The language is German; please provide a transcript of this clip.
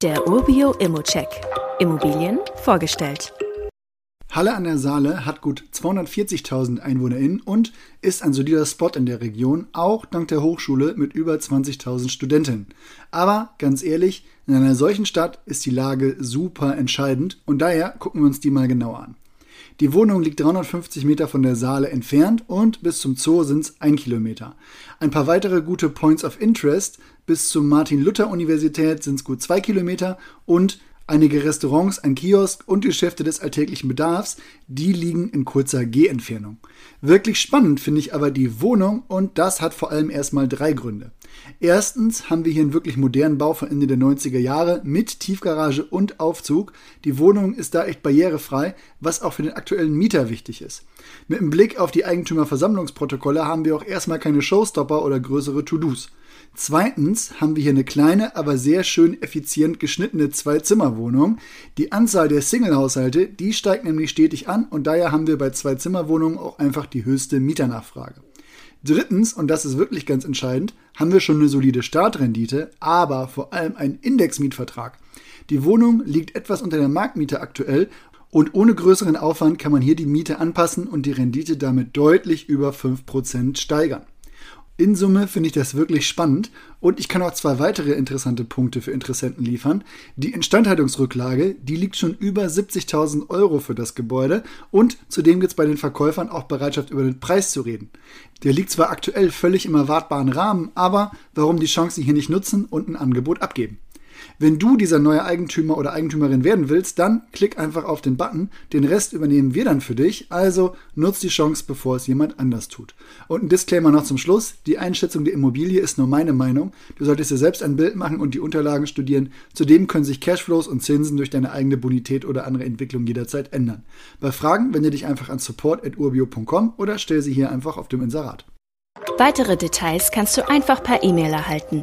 Der Urbio Immocheck. Immobilien vorgestellt. Halle an der Saale hat gut 240.000 EinwohnerInnen und ist ein solider Spot in der Region, auch dank der Hochschule mit über 20.000 Studenten. Aber ganz ehrlich, in einer solchen Stadt ist die Lage super entscheidend und daher gucken wir uns die mal genauer an. Die Wohnung liegt 350 Meter von der Saale entfernt und bis zum Zoo sind es ein Kilometer. Ein paar weitere gute Points of Interest bis zur Martin-Luther-Universität sind es gut zwei Kilometer und einige Restaurants, ein Kiosk und Geschäfte des alltäglichen Bedarfs, die liegen in kurzer Gehentfernung. Wirklich spannend finde ich aber die Wohnung und das hat vor allem erstmal drei Gründe. Erstens haben wir hier einen wirklich modernen Bau von Ende der 90er Jahre mit Tiefgarage und Aufzug. Die Wohnung ist da echt barrierefrei, was auch für den aktuellen Mieter wichtig ist. Mit dem Blick auf die Eigentümerversammlungsprotokolle haben wir auch erstmal keine Showstopper oder größere To-Dos. Zweitens haben wir hier eine kleine, aber sehr schön effizient geschnittene Zwei-Zimmer-Wohnung. Die Anzahl der Single-Haushalte, die steigt nämlich stetig an und daher haben wir bei Zwei-Zimmer-Wohnungen auch einfach die höchste Mieternachfrage. Drittens, und das ist wirklich ganz entscheidend, haben wir schon eine solide Startrendite, aber vor allem einen Indexmietvertrag. Die Wohnung liegt etwas unter der Marktmiete aktuell und ohne größeren Aufwand kann man hier die Miete anpassen und die Rendite damit deutlich über 5% steigern. In Summe finde ich das wirklich spannend und ich kann auch zwei weitere interessante Punkte für Interessenten liefern. Die Instandhaltungsrücklage, die liegt schon über 70.000 Euro für das Gebäude und zudem gibt es bei den Verkäufern auch Bereitschaft über den Preis zu reden. Der liegt zwar aktuell völlig im erwartbaren Rahmen, aber warum die Chance hier nicht nutzen und ein Angebot abgeben? Wenn du dieser neue Eigentümer oder Eigentümerin werden willst, dann klick einfach auf den Button. Den Rest übernehmen wir dann für dich. Also nutz die Chance, bevor es jemand anders tut. Und ein Disclaimer noch zum Schluss. Die Einschätzung der Immobilie ist nur meine Meinung. Du solltest dir selbst ein Bild machen und die Unterlagen studieren. Zudem können sich Cashflows und Zinsen durch deine eigene Bonität oder andere Entwicklung jederzeit ändern. Bei Fragen wende dich einfach an support.urbio.com oder stell sie hier einfach auf dem Inserat. Weitere Details kannst du einfach per E-Mail erhalten.